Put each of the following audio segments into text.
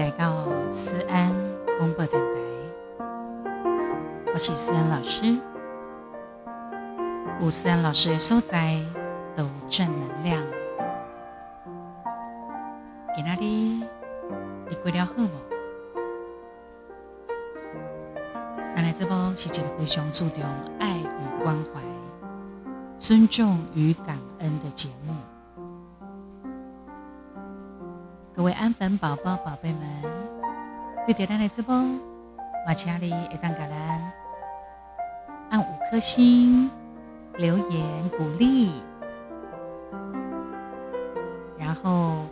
来到思安广播电台，我是思安老师。有思安老师的所在都正能量。今仔日你过了好无？咱来这波是一个非常注重爱与关怀、尊重与感恩的节目。粉宝宝、宝贝们，对点咱的直播，马请你会当给咱按五颗星留言鼓励，然后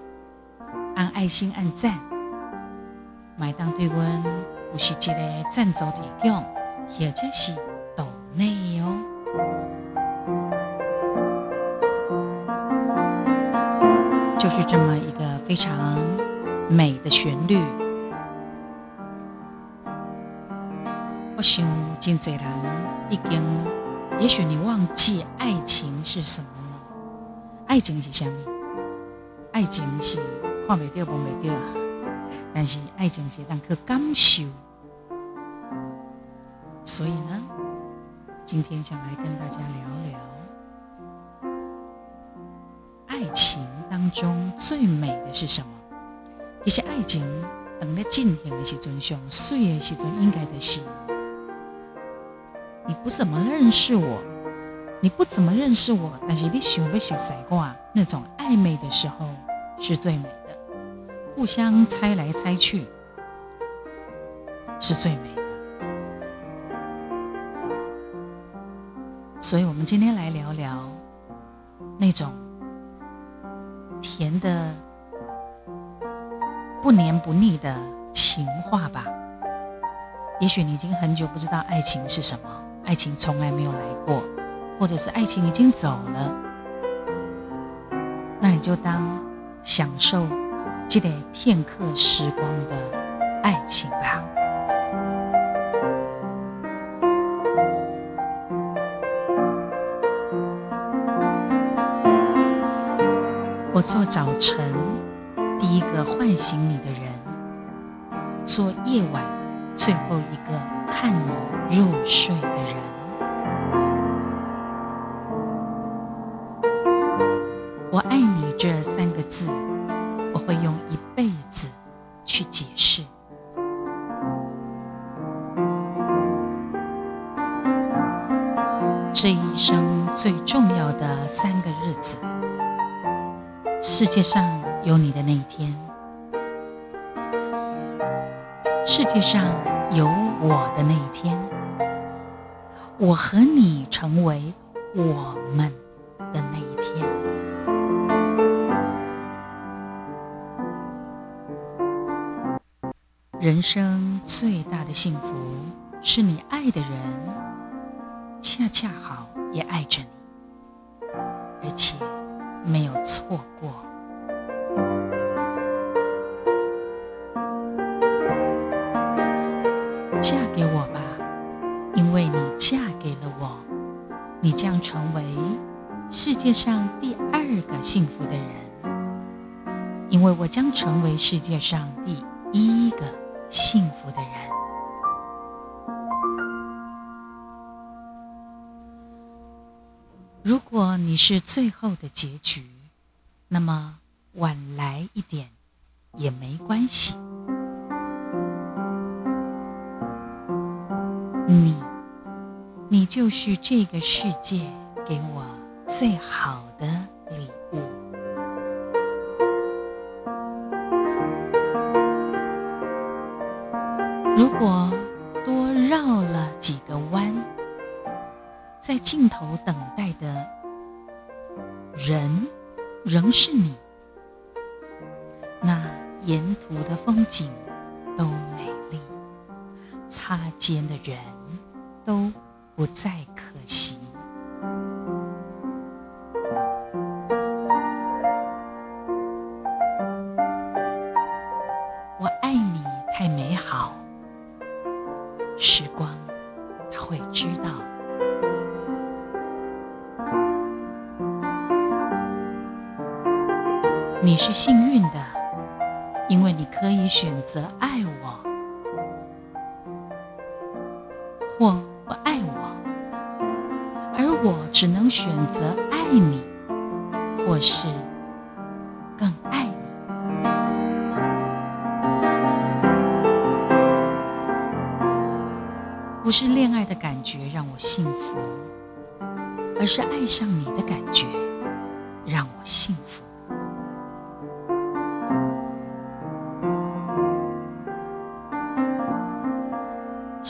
按爱心按赞，买当对阮有是一个赞助提供，或者是岛内哦，就是这么一个非常美的旋律。我想真侪人已经，也许你忘记爱情是什么了。爱情是什么？爱情是看袂到、摸袂到，但是爱情是让去感受。所以呢，今天想来跟大家聊聊爱情当中最美的是什么？其实爱情等咧进行的时阵，上水的时阵，应该的。是你不怎么认识我，你不怎么认识我，但是你想要熟悉我，那种暧昧的时候是最美的，互相猜来猜去是最美的。所以，我们今天来聊聊那种甜的、不黏不腻的情话吧。也许你已经很久不知道爱情是什么，爱情从来没有来过，或者是爱情已经走了，那你就当享受这点片刻时光的爱情吧。我做早晨第一个唤醒你的人，做夜晚最后一个看你入睡的人。我爱你这三个字，我会用一辈子去解释。这一生最重要的三个日子。世界上有你的那一天，世界上有我的那一天，我和你成为我们的那一天。人生最大的幸福，是你爱的人恰恰好也爱着你，而且。没有错过，世界上第二个幸福的人，因为我将成为世界上第一个幸福的人。如果你是最后的结局，那么晚来一点也没关系。你，你就是这个世界给我最好的礼物。如果多绕了几个弯。在尽头等待的人，仍是你。那沿途的风景都美丽，擦肩的人都不再可惜。选择爱我，或不爱我，而我只能选择爱你，或是更爱你。不是恋爱的感觉让我幸福，而是爱上你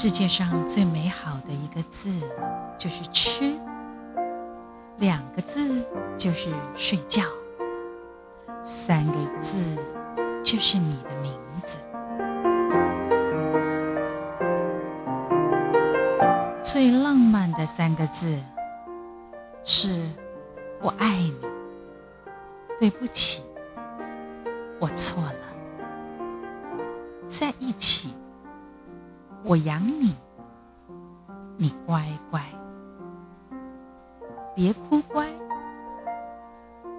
世界上最美好的一个字就是吃，两个字就是睡觉，三个字就是你的名字。最浪漫的三个字是“我爱你”。对不起，我错了。在一起。我养你，你乖乖，别哭乖，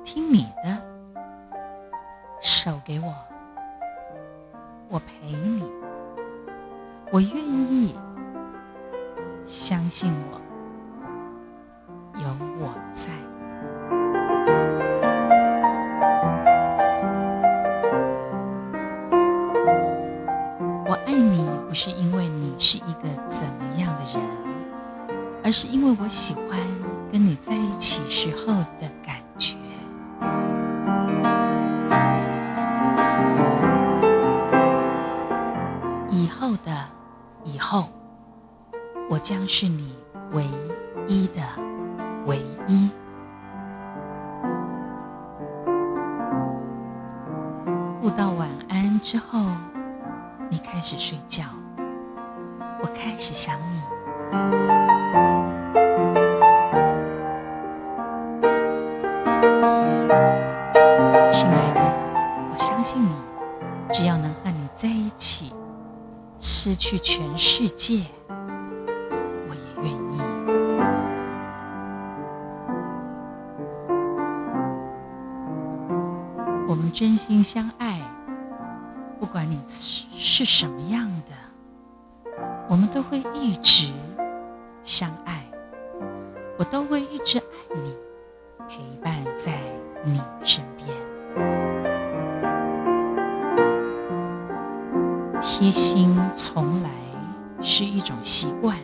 听你的，手给我，我陪你，我愿意，相信我，因为我喜欢跟你在一起时候真心相爱，不管你是什么样的。我们都会一直相爱，我都会一直爱你，陪伴在你身边。贴心从来是一种习惯，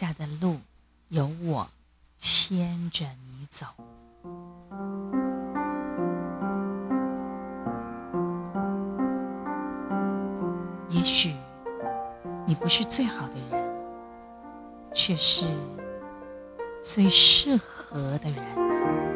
下的路有我牵着你走。也许你不是最好的人，却是最适合的人。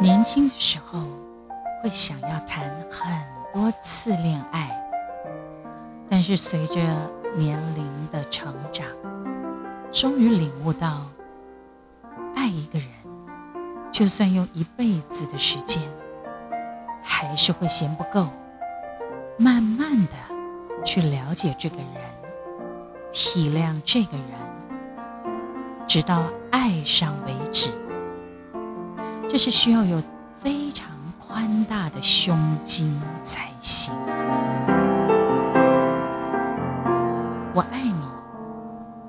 年轻的时候会想要谈很多次恋爱，但是随着年龄的成长，终于领悟到。爱一个人，就算用一辈子的时间，还是会嫌不够。慢慢的去了解这个人，体谅这个人，直到爱上为止。这是需要有非常宽大的胸襟才行。我爱你，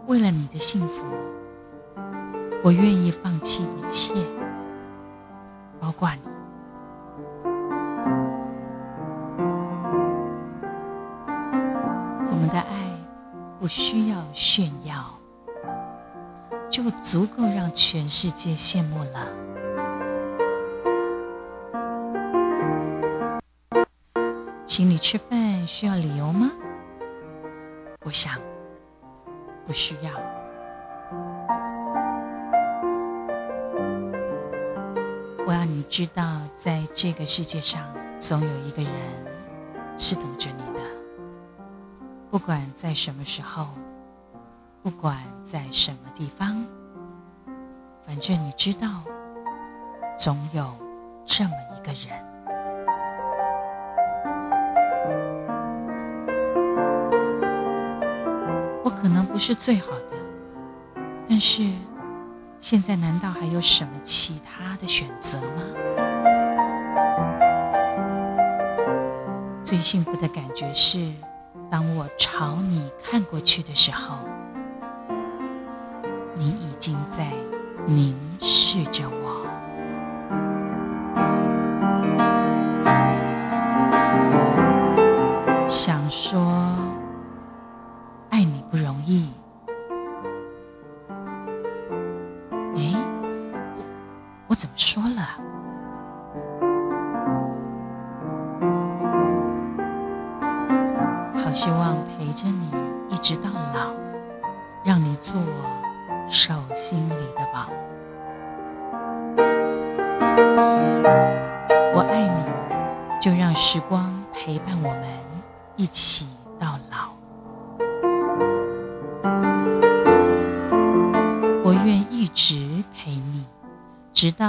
为了你的幸福。我愿意放弃一切，包括你。我们的爱不需要炫耀，就足够让全世界羡慕了。请你吃饭需要理由吗？我想，不需要。我要你知道，在这个世界上，总有一个人是等着你的。不管在什么时候，不管在什么地方，反正你知道，总有这么一个人。是最好的，但是现在难道还有什么其他的选择吗？最幸福的感觉是。当我朝你看过去的时候，你已经在凝视着我。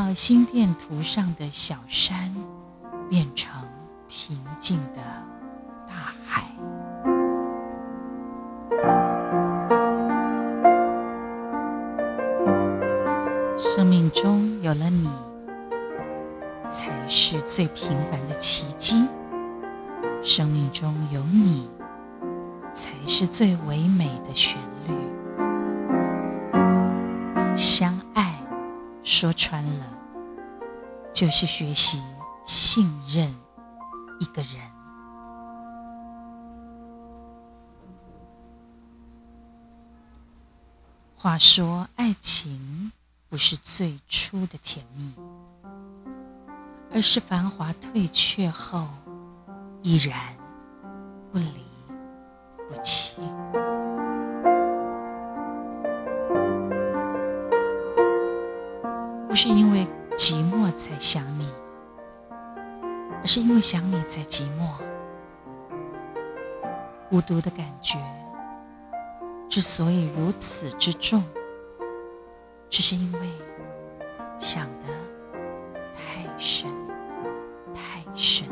到心电图上的小山变成平静的大海。生命中有了你，才是最平凡的奇迹；生命中有你，才是最唯美的旋律。相，说穿了，就是学习信任一个人。话说，爱情。不是最初的甜蜜，而是繁华退却后依然不离不弃。不是因为寂寞才想你，而是因为想你才寂寞。孤独的感觉之所以如此之重。只是因为想的太深太深，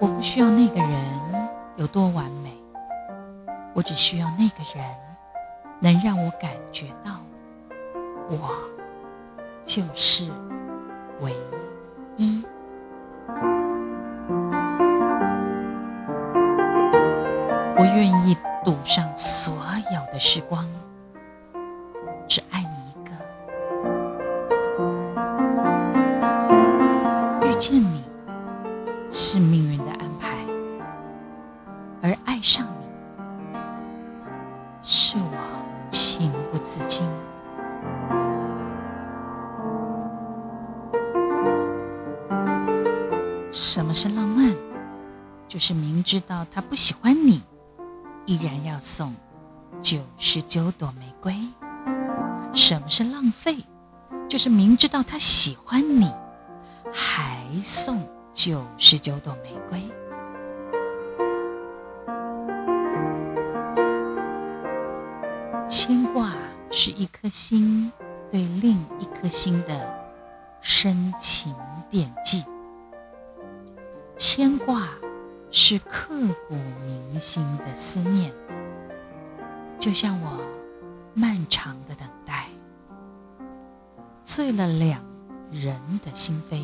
我不需要那个人有多完美，我只需要那个人能让我感觉到，我就是唯一。我愿意赌上所有的时光，只爱你一个。遇见你是命运知道他不喜欢你。依然要送九十九朵玫瑰。什么是浪费？就是明知道他喜欢你，还送九十九朵玫瑰。牵挂是一颗心对另一颗心的深情惦记。牵挂。是刻骨铭心的思念，就像我漫长的等待，醉了两人的心扉，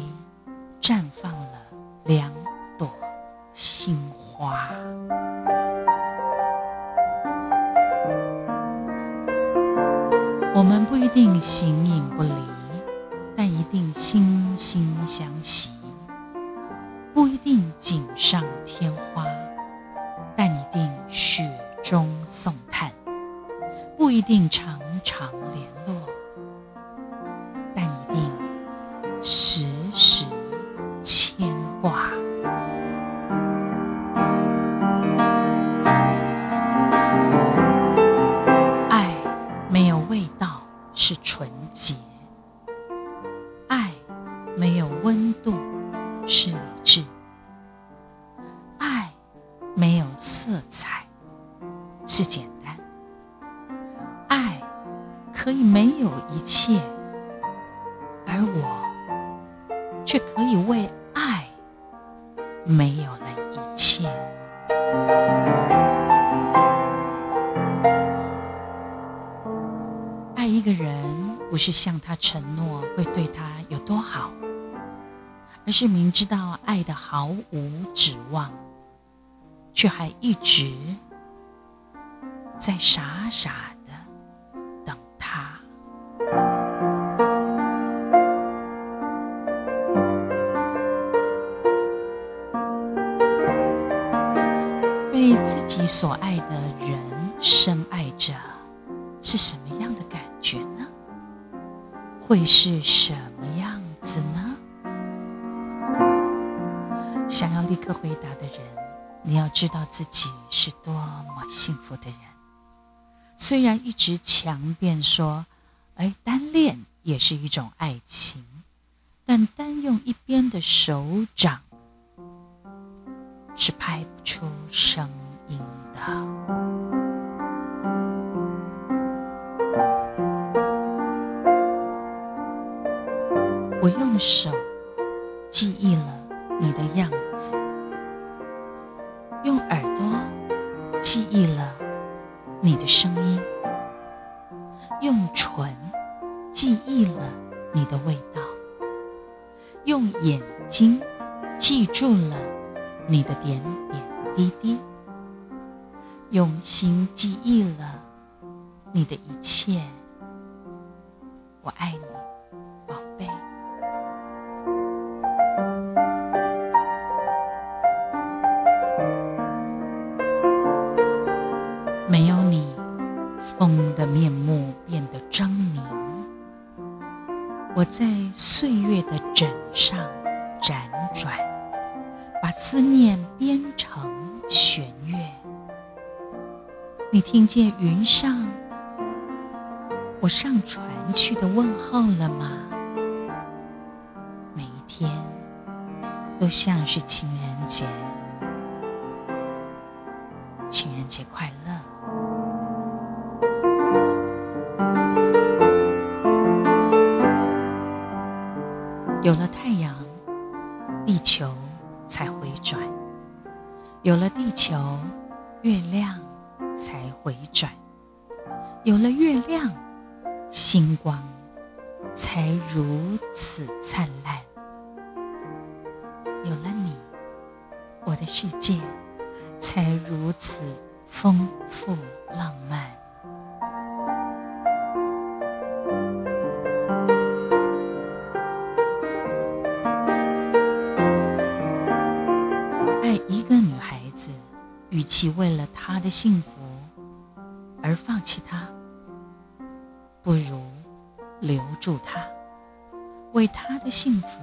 绽放了两朵心花。我们不一定形影不离，但一定心心相惜。不一定锦上添花，但一定雪中送炭；不一定常常联络，但一定时而是明知道爱的毫无指望，却还一直。在傻傻的等他，被自己所爱的人深爱着，是什么样的感觉呢？会是什知道自己是多么幸福的人。虽然一直强辩说，哎，单恋也是一种爱情，但单用一边的手掌是拍不出声音的。我用手记忆了你的样子，用耳朵记忆了。你的声音，用唇记忆了你的味道，用眼睛记住了你的点点滴滴，用心记忆了你的一切。我爱你。听见云上我上船去的问候了吗？每一天都像是情人节，情人节快乐。有了太阳，地球才回转；有了地球，月亮才回转；有了月亮，星光才如此灿烂。有了你，我的世界才如此丰富浪漫。爱一个女孩子与其为了她的幸福放弃他，不如留住他，为他的幸福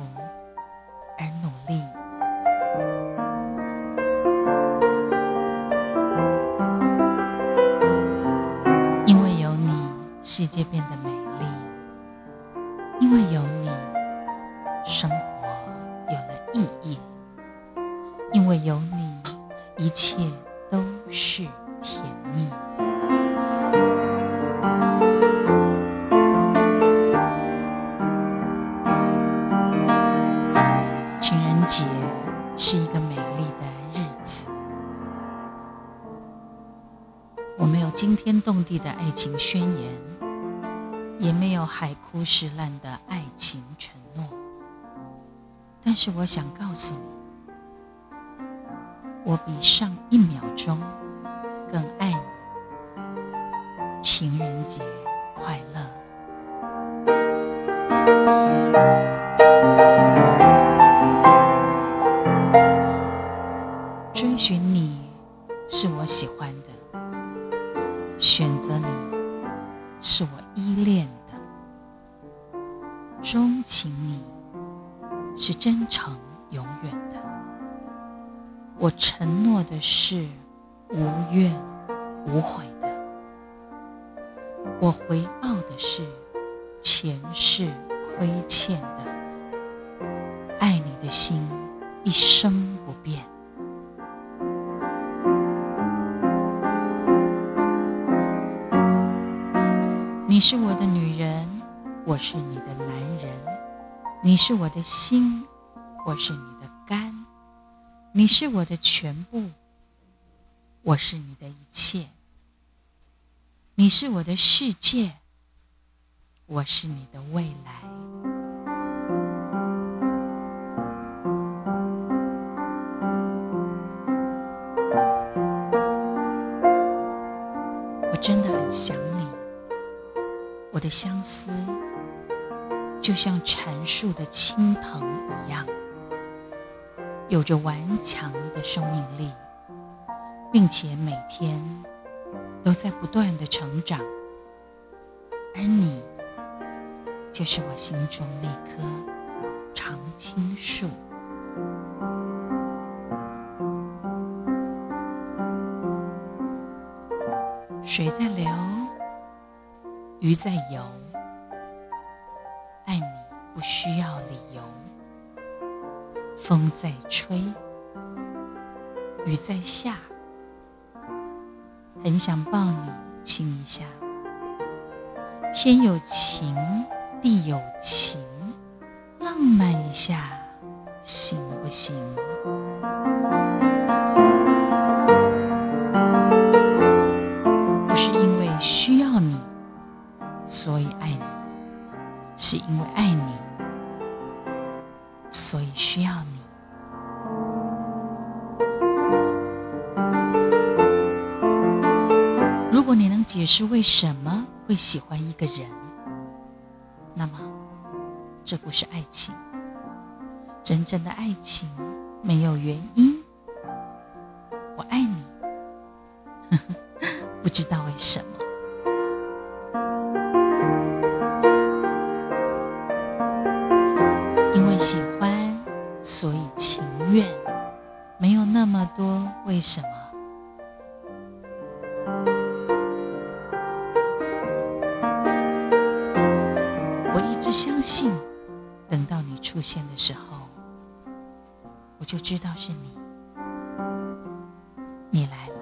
地的爱情宣言，也没有海枯石烂的爱情承诺，但是我想告诉你。我比上一秒钟更爱你，情我承诺的是无怨无悔的，我回报的是前世亏欠的，爱你的心一生不变。你是我的女人，我是你的男人；你是我的心，我是你的肝；你是我的全部，我是你的一切；你是我的世界，我是你的未来。我真的很想你。我的相思就像缠树的青藤一样，有着顽强的生命力，并且每天都在不断的成长。而你，就是我心中那棵常青树。水在流。鱼在游，爱你不需要理由。风在吹，雨在下，很想抱你亲一下。天有情，地有情，浪漫一下，行不行？不是因为需要你，所以爱你，是因为什么会喜欢一个人，那么这不是爱情。真正的爱情没有原因。我爱你，不知道为什么。因为喜欢，所以情愿，没有那么多为什么。我一直相信，等到你出现的时候，我就知道是你，你来了。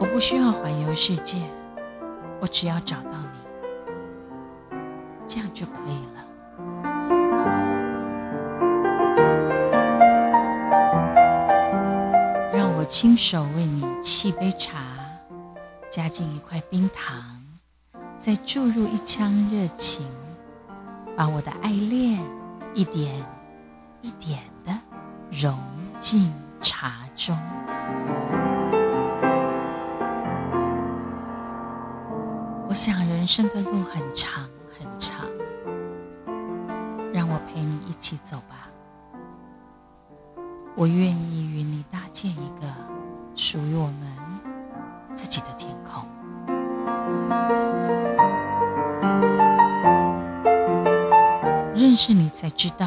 我不需要环游。世界，我只要找到你，这样就可以了。让我亲手为你沏杯茶，加进一块冰糖，再注入一腔热情，把我的爱恋一点一点的融进茶中。我想人生的路很长很长，让我陪你一起走吧。我愿意与你搭建一个属于我们自己的天空。认识你才知道，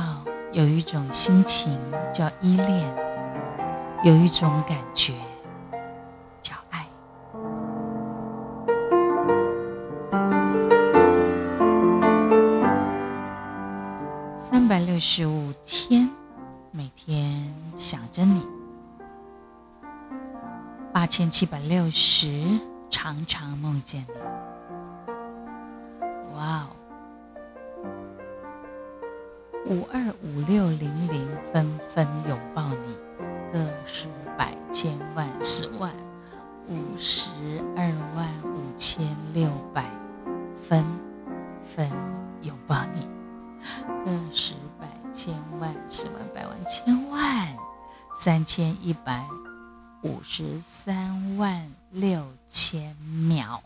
有一种心情叫依恋，有一种感觉叫爱。三百。六十五天，每天想着你；千七百六十，常常梦见你。哇哦！五二五六零零，纷纷拥抱你。个十百千万十万，五十二万五千六百，分分拥抱你。个十百。千万、十万、百万、千万，三千一百五十三万六千秒，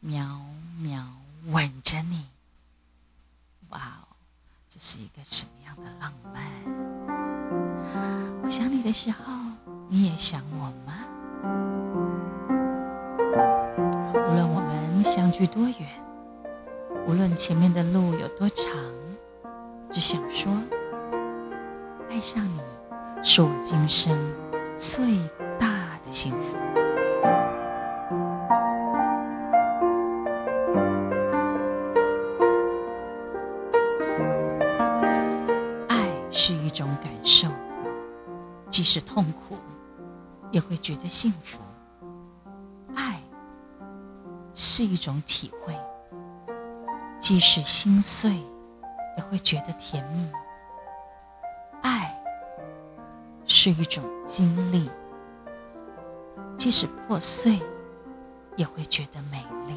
秒秒吻着你。哇哦，这是一个什么样的浪漫？我想你的时候，你也想我吗？无论我们相距多远，无论前面的路有多长，只想说。爱上你，是我今生最幸福。爱是一种感受，即使痛苦，也会觉得幸福。爱是一种体会，即使心碎，也会觉得甜蜜。爱是一种经历，即使破碎，也会觉得美丽。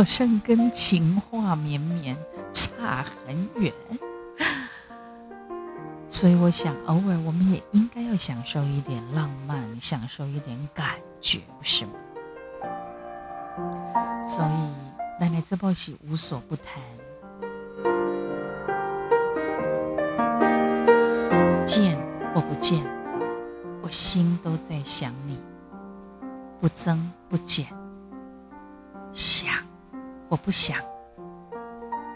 好像跟情话绵绵差很远。所以我想，偶尔我们也应该要享受一点浪漫，享受一点感觉，不是吗？所以，奶奶这报喜无所不谈，见或不见，我心都在想你，不增不减；想我不想，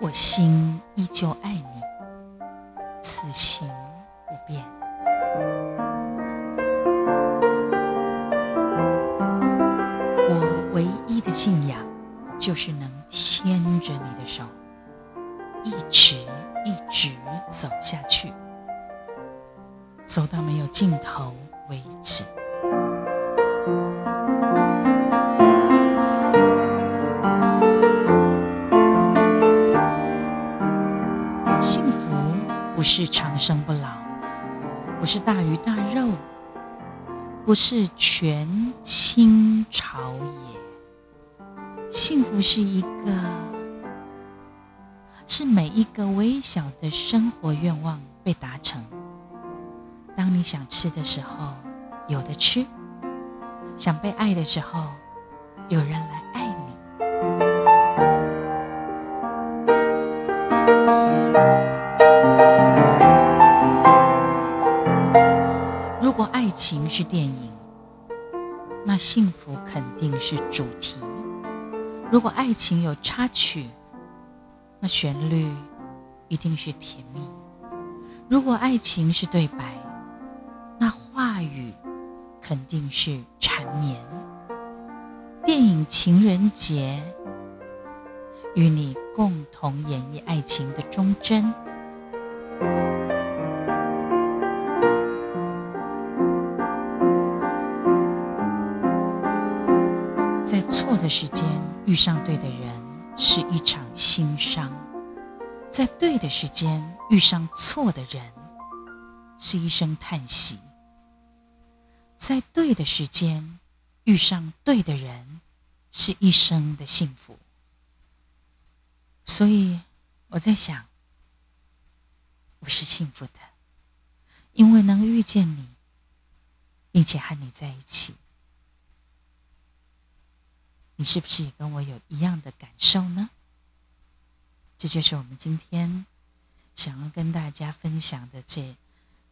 我心依旧爱你，此情。不变。我唯一的信仰，就是能牵着你的手，一直一直走下去，走到没有尽头为止。是长生不老。不是大鱼大肉，不是权倾朝野。幸福是一个，是每一个微小的生活愿望被达成。当你想吃的时候，有的吃；想被爱的时候，有人来爱是电影，那幸福肯定是主题。如果爱情有插曲，那旋律一定是甜蜜。如果爱情是对白，那话语肯定是缠绵。电影《情人节》与你共同演绎爱情的忠贞。的时间遇上对的人是一场心伤，在对的时间遇上错的人是一声叹息，在对的时间遇上对的人是一生的幸福。所以我在想，我是幸福的，因为能遇见你，并且和你在一起。你是不是也跟我有一样的感受呢？这就是我们今天想要跟大家分享的这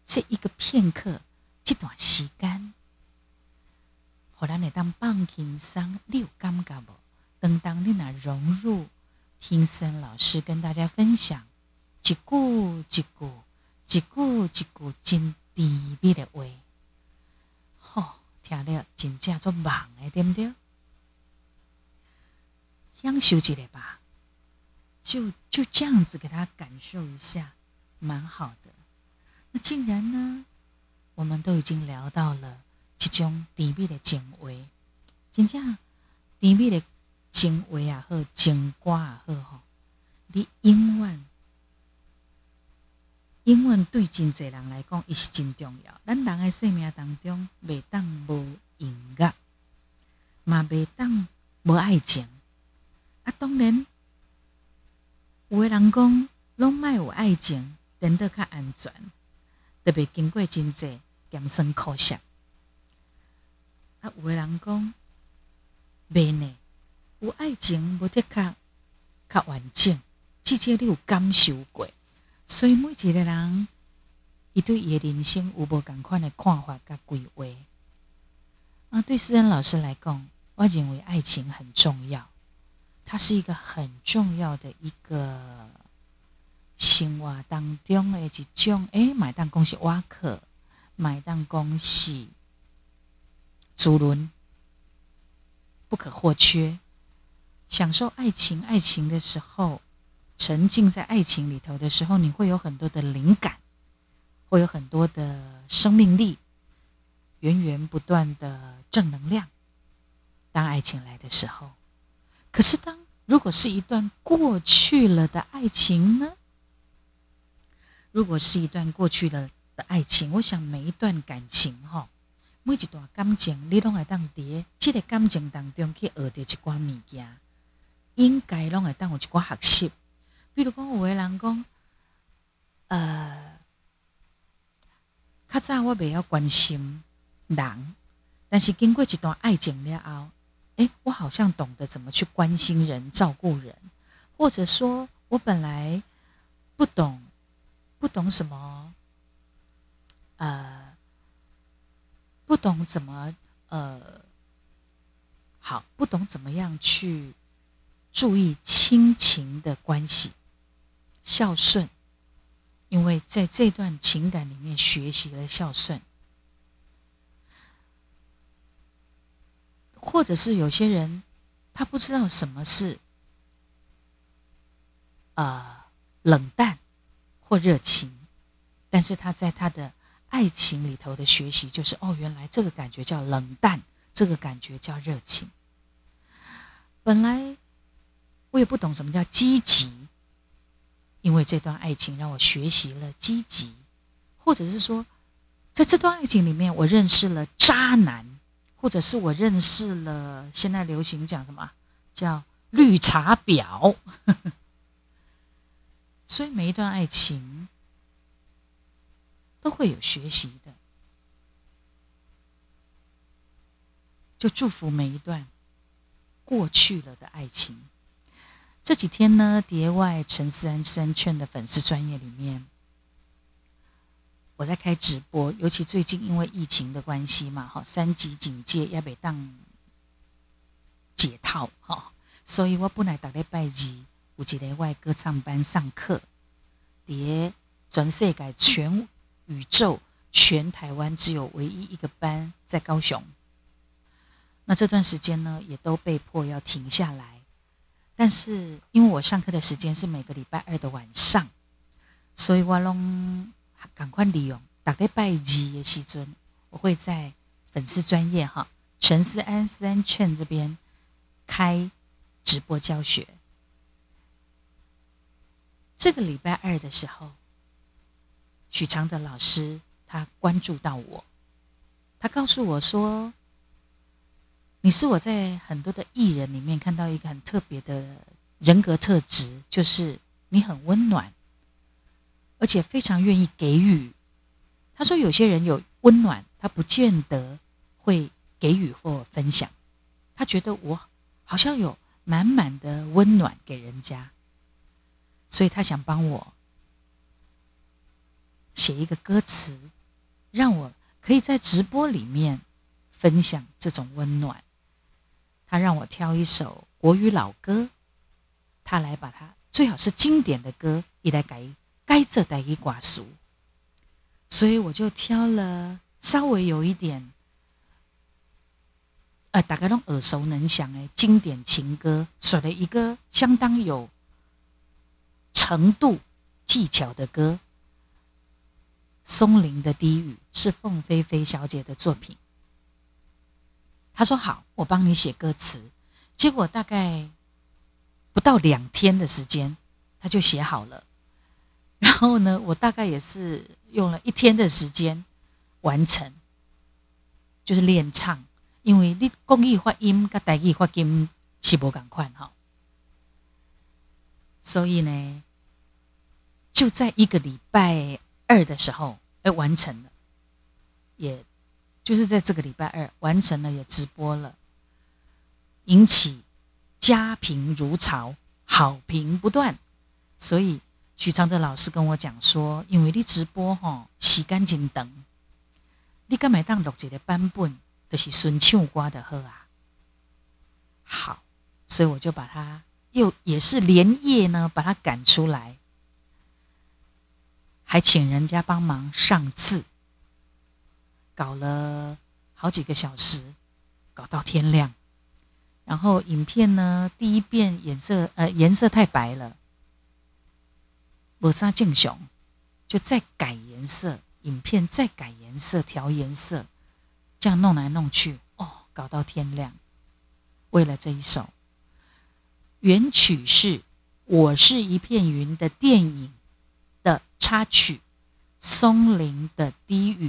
这一个片刻，这段时间，好让你当放轻松，你有感觉不？等当你那融入，听森老师跟大家分享一句一句、一句一句真甜蜜的话，吼，听了真正做梦的，对不对？享受一下吧，就就这样子给他感受一下，蛮好的。那既然呢，我们都已经聊到了这种甜蜜的情话，真正甜蜜的情话也好，情歌也好，吼，你永远永远对真济人来讲，伊是真重要。咱人的生命当中，袂当无音乐，嘛袂当无爱情。啊，当然，有个人讲，拢卖有爱情，等得较安全，特别经过真济艰辛苦涩。啊，有的人讲，袂呢，有爱情无得较较完整，至少你有感受过。所以每一个人，伊对伊的人生有无共款的看法甲规划。啊，对思恩老师来讲，我认为爱情很重要，它是一个很重要的一个生活当中的一种。诶，买单恭喜挖客，买单恭喜主伦不可或缺。享受爱情，爱情的时候，沉浸在爱情里头的时候，你会有很多的灵感，会有很多的生命力。源源不断的正能量。当爱情来的时候，可是当如果是一段过去了的爱情呢？如果是一段过去了的爱情，我想每一段感情哈，每一段感情，你拢会当伫这个感情当中去学到一寡物件，应该拢会当有一寡学习。比如讲，有个人讲，呃，较早我未晓关心。人，但是经过一段爱情了后，我好像懂得怎么去关心人、照顾人，或者说，我本来不懂，不懂什么，呃，不懂怎么，呃，好，不懂怎么样去注意亲情的关系，孝顺，因为在这段情感里面学习了孝顺。或者是有些人，他不知道什么是，呃，冷淡或热情，但是他在他的爱情里头的学习，就是哦，原来这个感觉叫冷淡，这个感觉叫热情。本来我也不懂什么叫积极，因为这段爱情让我学习了积极，或者是说，在这段爱情里面，我认识了渣男。或者是我认识了，现在流行讲什么叫绿茶婊，所以每一段爱情都会有学习的，就祝福每一段过去了的爱情。这几天呢，蝶外陈思安三圈的粉丝专业里面。我在开直播，尤其最近因为疫情的关系嘛，哈，三级警戒要被当解套，哈，所以我本来打礼拜二有一个外歌唱班上课，叠全世界全宇宙全台湾只有唯一一个班在高雄，那这段时间呢，也都被迫要停下来，但是因为我上课的时间是每个礼拜二的晚上，所以我拢。赶快利用打开拜机的时尊，我会在粉丝专业哈陈思安思安券这边开直播教学。这个礼拜二的时候，许常德老师他关注到我，他告诉我说：“你是我在很多的艺人里面看到一个很特别的人格特质，就是你很温暖。”而且非常愿意给予。他说：“有些人有温暖，他不见得会给予或分享。他觉得我好像有满满的温暖给人家，所以他想帮我写一个歌词，让我可以在直播里面分享这种温暖。他让我挑一首国语老歌，他来把它最好是经典的歌，一来改。”该这带一寡俗，所以我就挑了稍微有一点，呃，大概都耳熟能详的经典情歌，选了一个相当有程度技巧的歌，《松林的低语》是凤飞飞小姐的作品。他说：“好，我帮你写歌词。”结果大概不到两天的时间，他就写好了。然后呢，我大概也是用了一天的时间完成，就是练唱，因为你公益发音跟台语发音是不赶快哈，所以呢，就在一个礼拜二的时候，哎，完成了，也就是在这个礼拜二完成了，也直播了，引起家评如潮，好评不断。所以许常德老师跟我讲说，因为你直播吼，时间真长，你敢买当录一个版本，就是顺唱歌的好啊。好，所以我就把它又也是连夜呢，把它赶出来，还请人家帮忙上字。搞了好几个小时，搞到天亮。然后影片呢，第一遍颜色呃颜色太白了，抹杀敬雄就再改颜色，影片再改颜色调颜色，这样弄来弄去，哦，搞到天亮。为了这一首原曲是《我是一片云》的电影的插曲，《松林的低语》。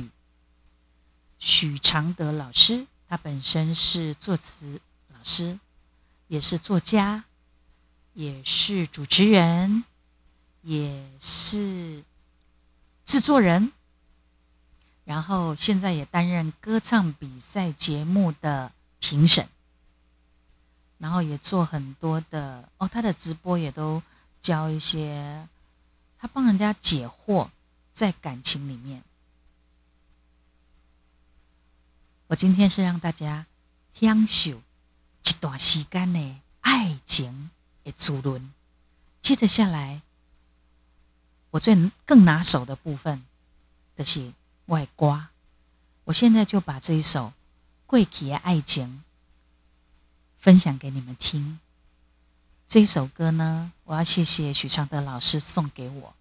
许常德老师，他本身是作词老师，也是作家，也是主持人，也是制作人，然后现在也担任歌唱比赛节目的评审，然后也做很多的哦，他的直播也都教一些，他帮人家解惑在感情里面。我今天是让大家享受一段时间的爱情的滋润。接着下来，我最更拿手的部分就是外挂。我现在就把这一首《贵体的爱情》分享给你们听。这一首歌呢，我要谢谢许常德老师送给我，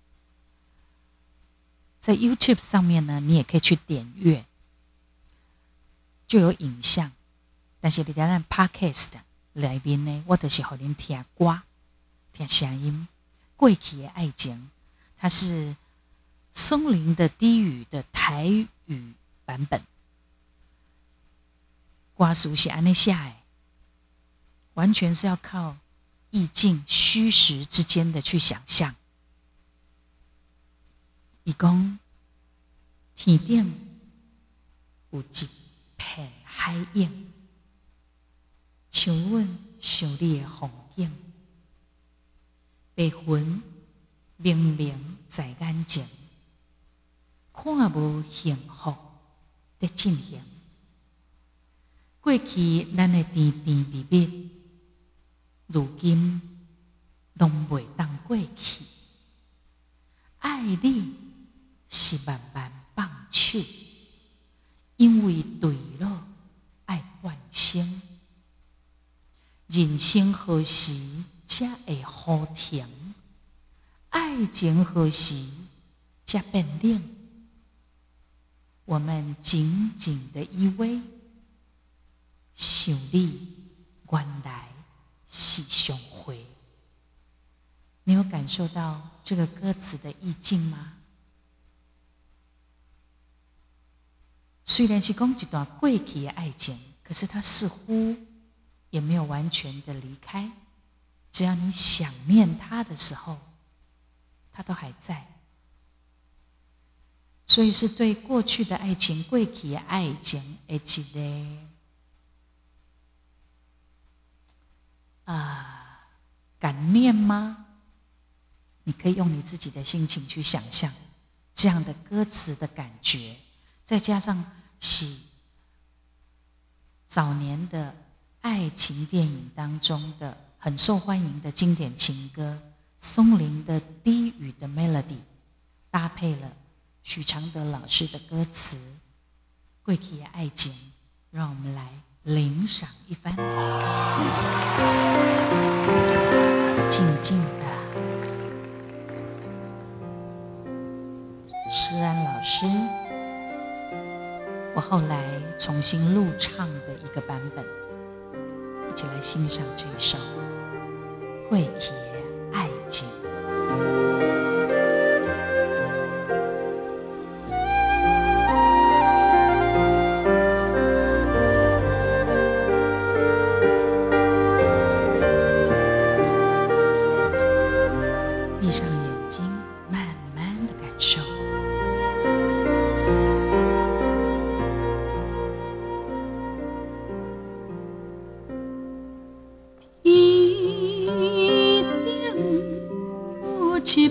在 YouTube 上面呢，你也可以去点阅。就有影像，但是你在咱 Podcast 里面呢，我就是和您听歌、听声音。过去的爱情，它是松林的低语的台语版本。瓜熟是安尼下哎，完全是要靠意境、虚实之间的去想象。伊讲天顶有一。片海影，像阮想你的风景，白云明明在眼前，看无幸福的进行。过去咱的甜甜蜜蜜，如今拢未当过去。爱你是万万放手。因为对了，爱万生，人生何时才会好甜？爱情何时才变冷？我们紧紧的依偎，想你原来是雄回。你有感受到这个歌词的意境吗？虽然是讲一段过去的爱情，可是他似乎也没有完全的离开。只要你想念他的时候，他都还在。所以是对过去的爱情、过去的爱情，而且呢，啊，感念吗？你可以用你自己的心情去想象这样的歌词的感觉。再加上是早年的爱情电影当中的很受欢迎的经典情歌《松林的低语》的 melody，搭配了许常德老师的歌词《贵体爱情》，让我们来领赏一番。静静的，诗安老师。我后来重新录唱的一个版本，一起来欣赏这一首《贵铁爱情》。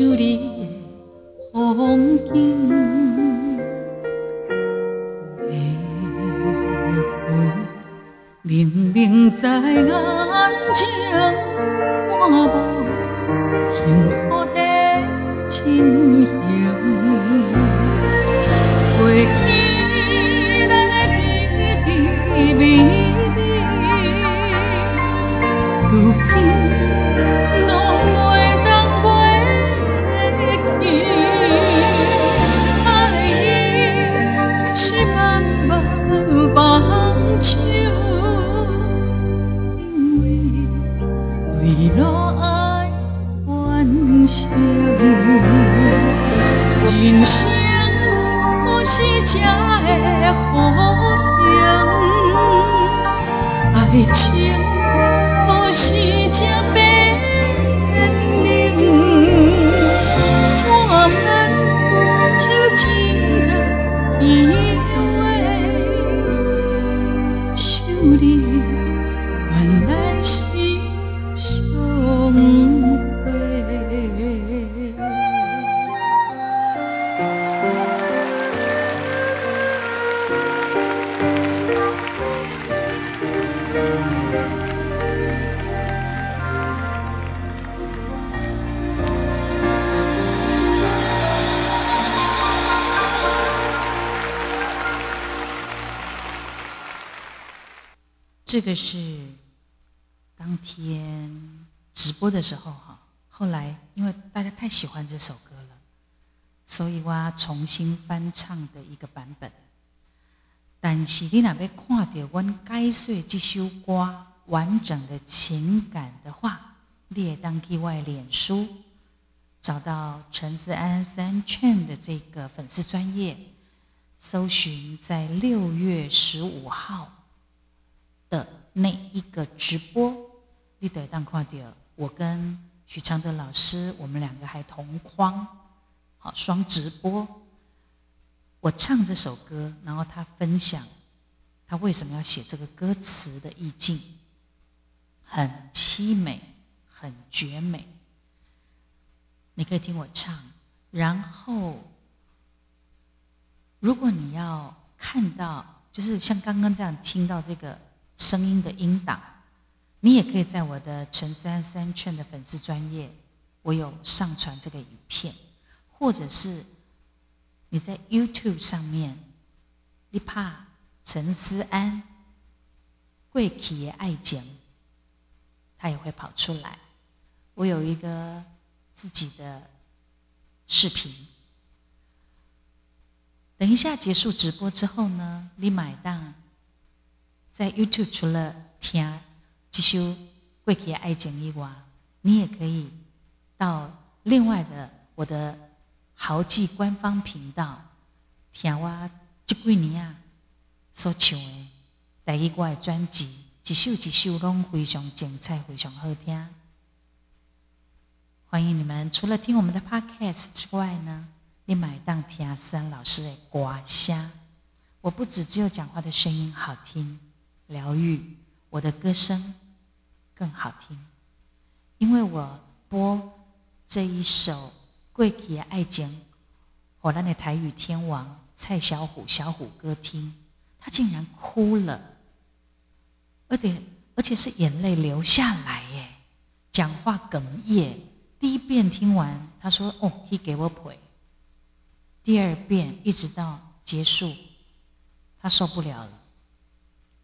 想你的风景。白云明明在眼前，这个是当天直播的时候哈，后来因为大家太喜欢这首歌了，所以我重新翻唱的一个版本。但是你若要看到阮解说这首歌完整的情感的话，你也当去外脸书找到陈思安三劝的这个粉丝专业，搜寻在六月十五号的那一个直播，你得当看到我跟许常德老师，我们两个还同框，好双直播。我唱这首歌，然后他分享他为什么要写这个歌词的意境，很凄美，很绝美。你可以听我唱，然后如果你要看到，就是像刚刚这样听到这个声音的音档，你也可以在我的陈三三圈的粉丝专业，我有上传这个影片，或者是你在 YouTube 上面，你怕陈思安贵体的爱讲，他也会跑出来。我有一个自己的视频。等一下结束直播之后呢，你买单在 YouTube 除了听这首《贵体的爱情》以外，你也可以到另外的我的豪记官方频道听我这几年啊所唱的第一歌的专辑，一首一首拢非常精彩，非常好听。欢迎你们，除了听我们的 podcast 之外呢，你买当听思安老师的瓜虾。我不止只有讲话的声音好听、疗愈，我的歌声更好听，因为我播这一首《贵体爱情》，我让的台语天王蔡小虎小虎歌听，他竟然哭了，而且而且是眼泪流下来耶，讲话哽咽。第一遍听完，他说：“哦，可以给我陪。”第二遍一直到结束。他受不了了，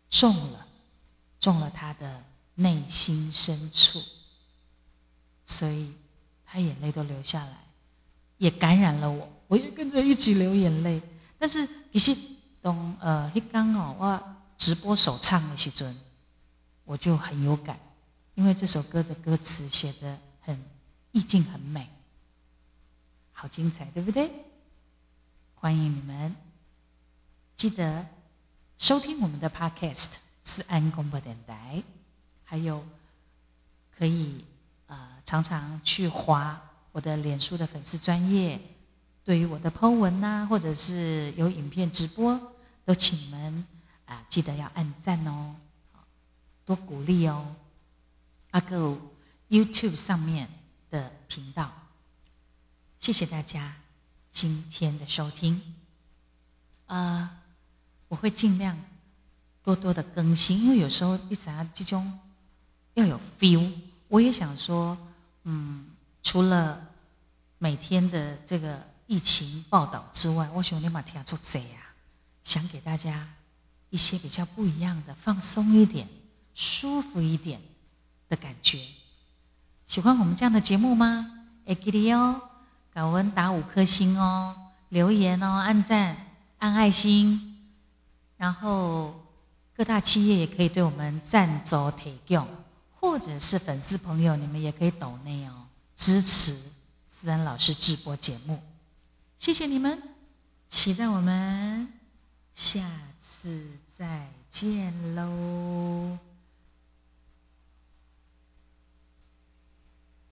中了，中了他的内心深处，所以他眼泪都流下来，也感染了我，我也跟着一起流眼泪。但是其实当呃一刚哦，我直播首唱的时阵，我就很有感，因为这首歌的歌词写的很意境很美，好精彩，对不对？欢迎你们。记得收听我们的 Podcast 思安广播电台，还有可以呃常常去划我的脸书的粉丝专业，对于我的 Po 文呐，或者是有影片直播，都请你们啊记得要按赞哦，多鼓励哦。阿个 YouTube 上面的频道，谢谢大家今天的收听，啊。我会尽量多多的更新，因为有时候一直啊这种要有 feel。我也想说，嗯，除了每天的这个疫情报道之外，我想立马听出贼啊，想给大家一些比较不一样的、放松一点、舒服一点的感觉。喜欢我们这样的节目吗？哎，给你哦，感恩打五颗星哦，留言哦，按赞，按爱心。然后各大企业也可以对我们赞助提供，或者是粉丝朋友，你们也可以抖内哦，支持思恩老师直播节目，谢谢你们，期待我们下次再见喽。